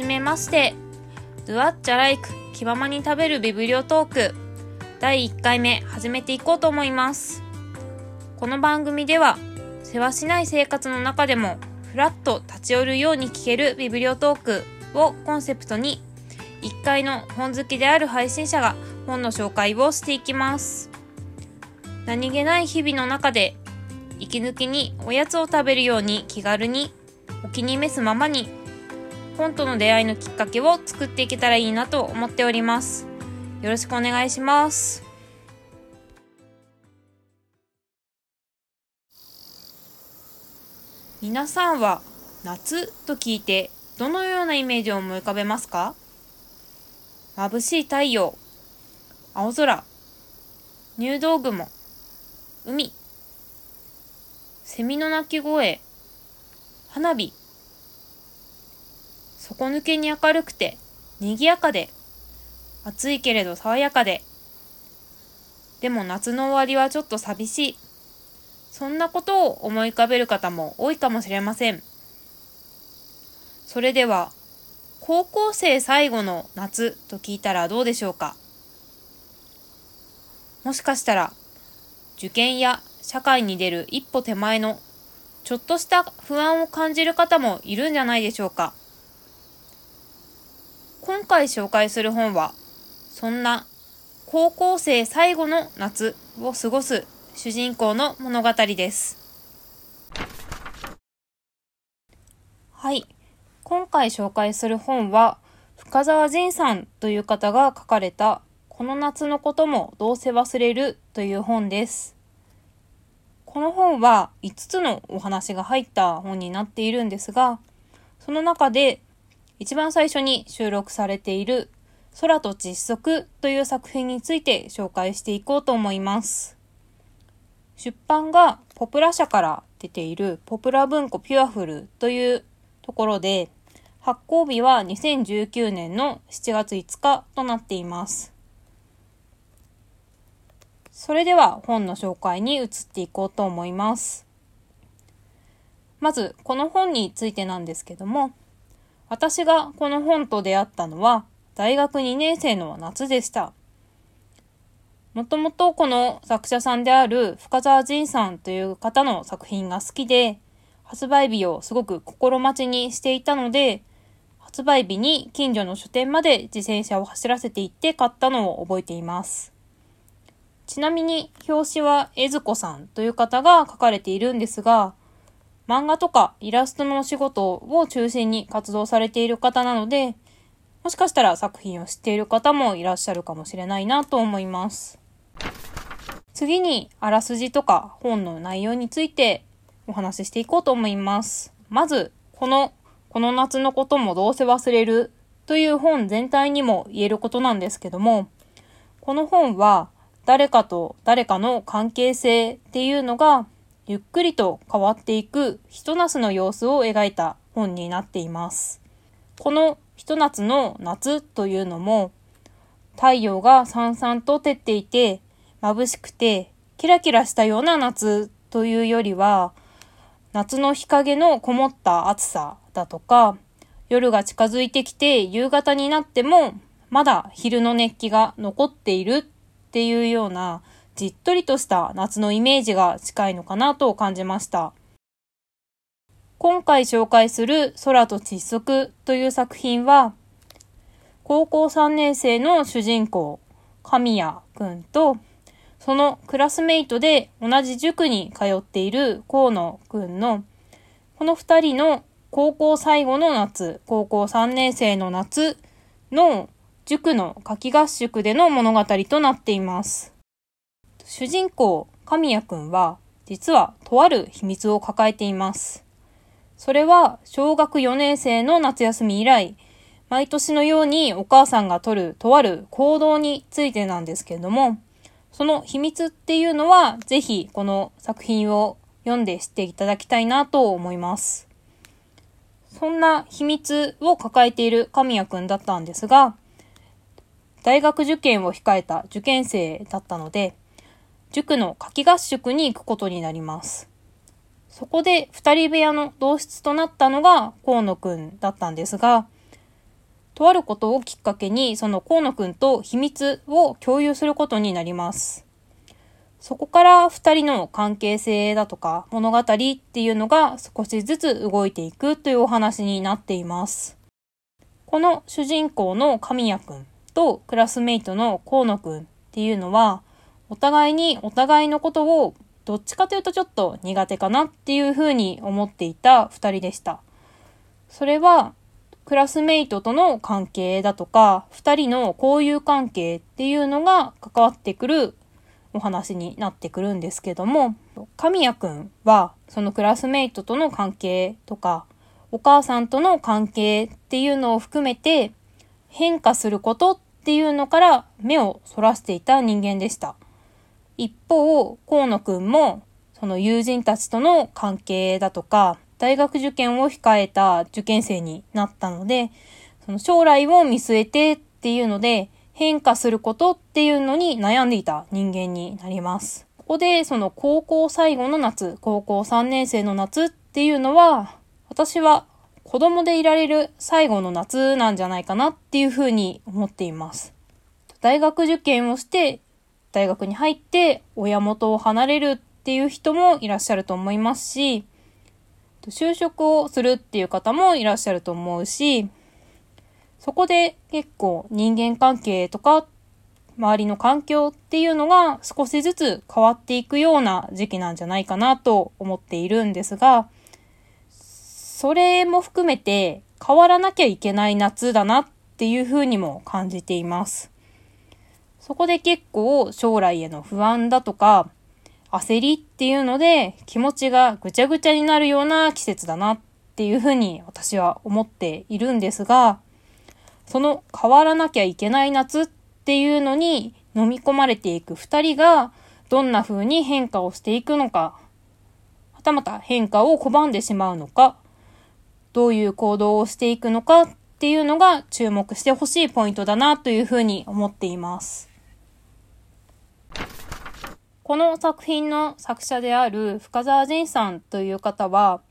じめまして。ドゥアッチャライク気ままに食べるビブリオトーク第1回目始めていこうと思います。この番組では世話しない生活の中でもふらっと立ち寄るように聞けるビブリオトークをコンセプトに1階の本好きである配信者が本の紹介をしていきます。何気ない日々の中で息抜きにおやつを食べるように気軽にお気に召すままに本との出会いのきっかけを作っていけたらいいなと思っております。よろしくお願いします。皆さんは夏と聞いてどのようなイメージを思い浮かべますか？眩しい太陽、青空、入道雲、海、セミの鳴き声、花火、底抜けに明るくて賑やかで、暑いけれど爽やかで、でも夏の終わりはちょっと寂しい。そんなことを思い浮かべる方も多いかもしれません。それでは、高校生最後の夏と聞いたらどうでしょうか？もしかしたら、受験や社会に出る一歩手前のちょっとした不安を感じる方もいるんじゃないでしょうか？今回紹介する本は、そんな高校生最後の夏を過ごす主人公の物語です。はい。今回紹介する本は、深沢仁さんという方が書かれた、この夏のこともどうせ忘れるという本です。この本は5つのお話が入った本になっているんですが、その中で一番最初に収録されている空と窒息という作品について紹介していこうと思います。出版がポプラ社から出ているポプラ文庫ピュアフルというところで発行日は2019年の7月5日となっています。それでは本の紹介に移っていこうと思います。まず、この本についてなんですけども、私がこの本と出会ったのは大学2年生の夏でした。もともとこの作者さんである深沢仁さんという方の作品が好きで、発売日をすごく心待ちにしていたので、発売日に近所の書店まで自転車を走らせて行って買ったのを覚えています。ちなみに表紙はえずこさんという方が書かれているんですが、漫画とかイラストのお仕事を中心に活動されている方なので、もしかしたら作品を知っている方もいらっしゃるかもしれないなと思います。次に、あらすじとか本の内容についてお話ししていこうと思います。まず、この、この夏のこともどうせ忘れるという本全体にも言えることなんですけども、この本は誰かと誰かの関係性っていうのがゆっくりと変わっていくひと夏の様子を描いた本になっています。このひと夏の夏というのも太陽がさんさんと照っていて眩しくてキラキラしたような夏というよりは夏の日陰のこもった暑さだとか夜が近づいてきて夕方になってもまだ昼の熱気が残っているっていうようなじっとりとした夏のイメージが近いのかなと感じました。今回紹介する空と窒息という作品は、高校3年生の主人公、神谷くんと、そのクラスメイトで同じ塾に通っている河野くんの、この二人の高校最後の夏、高校3年生の夏の塾の夏季合宿での物語となっています。主人公、神谷くんは、実はとある秘密を抱えています。それは、小学4年生の夏休み以来、毎年のようにお母さんがとるとある行動についてなんですけれども、その秘密っていうのは、ぜひこの作品を読んで知っていただきたいなと思います。そんな秘密を抱えている神谷くんだったんですが、大学受験を控えた受験生だったので、塾の夏季合宿に行くことになります。そこで二人部屋の同室となったのが河野くんだったんですが、とあることをきっかけにその河野くんと秘密を共有することになります。そこから二人の関係性だとか物語っていうのが少しずつ動いていくというお話になっています。この主人公の神谷くんとクラスメイトの河野くんっていうのはお互いにお互いのことをどっちかというとちょっと苦手かなっていうふうに思っていた二人でした。それはクラスメイトとの関係だとか、二人の交友関係っていうのが関わってくるお話になってくるんですけども、神谷くんはそのクラスメイトとの関係とか、お母さんとの関係っていうのを含めて変化することっていうのから目をそらしていた人間でした。一方、河野くんもその友人たちとの関係だとか、大学受験を控えた受験生になったので、その将来を見据えてっていうので、変化することっていうのに悩んでいた人間になります。ここでその高校最後の夏、高校3年生の夏っていうのは、私は子供でいられる最後の夏なんじゃないかなっていうふうに思っています。大学受験をして、大学に入って親元を離れるっていう人もいらっしゃると思いますし、就職をするっていう方もいらっしゃると思うし、そこで結構人間関係とか周りの環境っていうのが少しずつ変わっていくような時期なんじゃないかなと思っているんですが、それも含めて変わらなきゃいけない夏だなっていうふうにも感じています。そこで結構将来への不安だとか焦りっていうので気持ちがぐちゃぐちゃになるような季節だなっていうふうに私は思っているんですが、その変わらなきゃいけない夏っていうのに飲み込まれていく二人がどんな風に変化をしていくのか、はたまた変化を拒んでしまうのか、どういう行動をしていくのかっていうのが注目してほしいポイントだなというふうに思っています。この作品の作者である深沢仁さんという方は、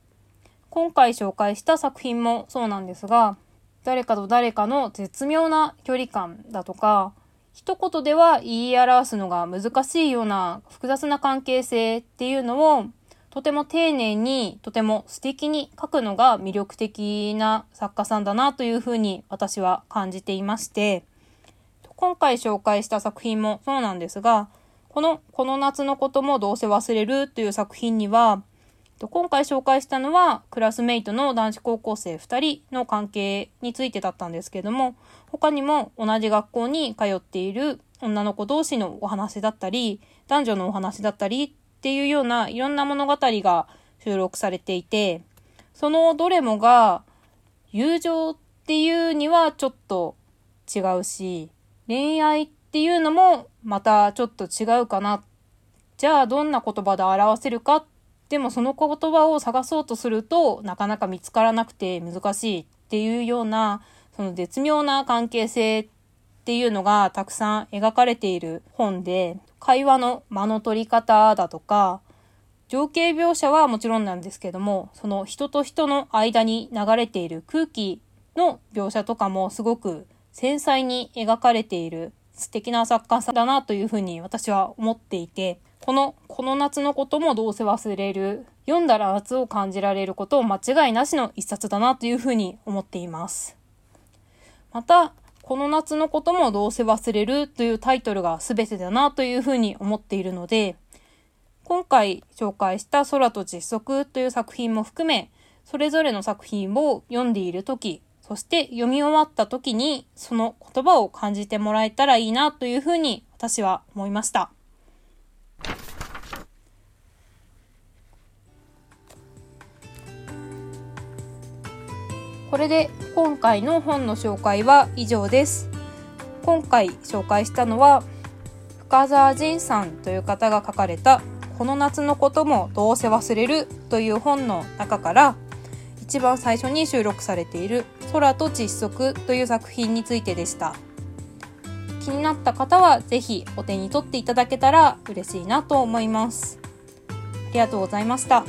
今回紹介した作品もそうなんですが、誰かと誰かの絶妙な距離感だとか、一言では言い表すのが難しいような複雑な関係性っていうのをとても丁寧に、とても素敵に書くのが魅力的な作家さんだなというふうに私は感じていまして、今回紹介した作品もそうなんですが、この、この夏のこともどうせ忘れるという作品には、今回紹介したのはクラスメイトの男子高校生2人の関係についてだったんですけども他にも同じ学校に通っている女の子同士のお話だったり男女のお話だったりっていうようないろんな物語が収録されていてそのどれもが友情っていうにはちょっと違うし恋愛っっていうのもまたちょっと違うかな。じゃあどんな言葉で表せるかでもその言葉を探そうとするとなかなか見つからなくて難しいっていうようなその絶妙な関係性っていうのがたくさん描かれている本で会話の間の取り方だとか情景描写はもちろんなんですけどもその人と人の間に流れている空気の描写とかもすごく繊細に描かれている素敵な作家さんだなというふうに私は思っていてこの、この夏のこともどうせ忘れる。読んだら夏を感じられることを間違いなしの一冊だなというふうに思っています。また、この夏のこともどうせ忘れるというタイトルが全てだなというふうに思っているので、今回紹介した空と実測という作品も含め、それぞれの作品を読んでいるとき、そして読み終わった時にその言葉を感じてもらえたらいいなというふうに私は思いました。これで今回の本の紹介は以上です。今回紹介したのは深沢仁さんという方が書かれたこの夏のこともどうせ忘れるという本の中から一番最初に収録されている空と窒息という作品についてでした。気になった方はぜひお手に取っていただけたら嬉しいなと思います。ありがとうございました。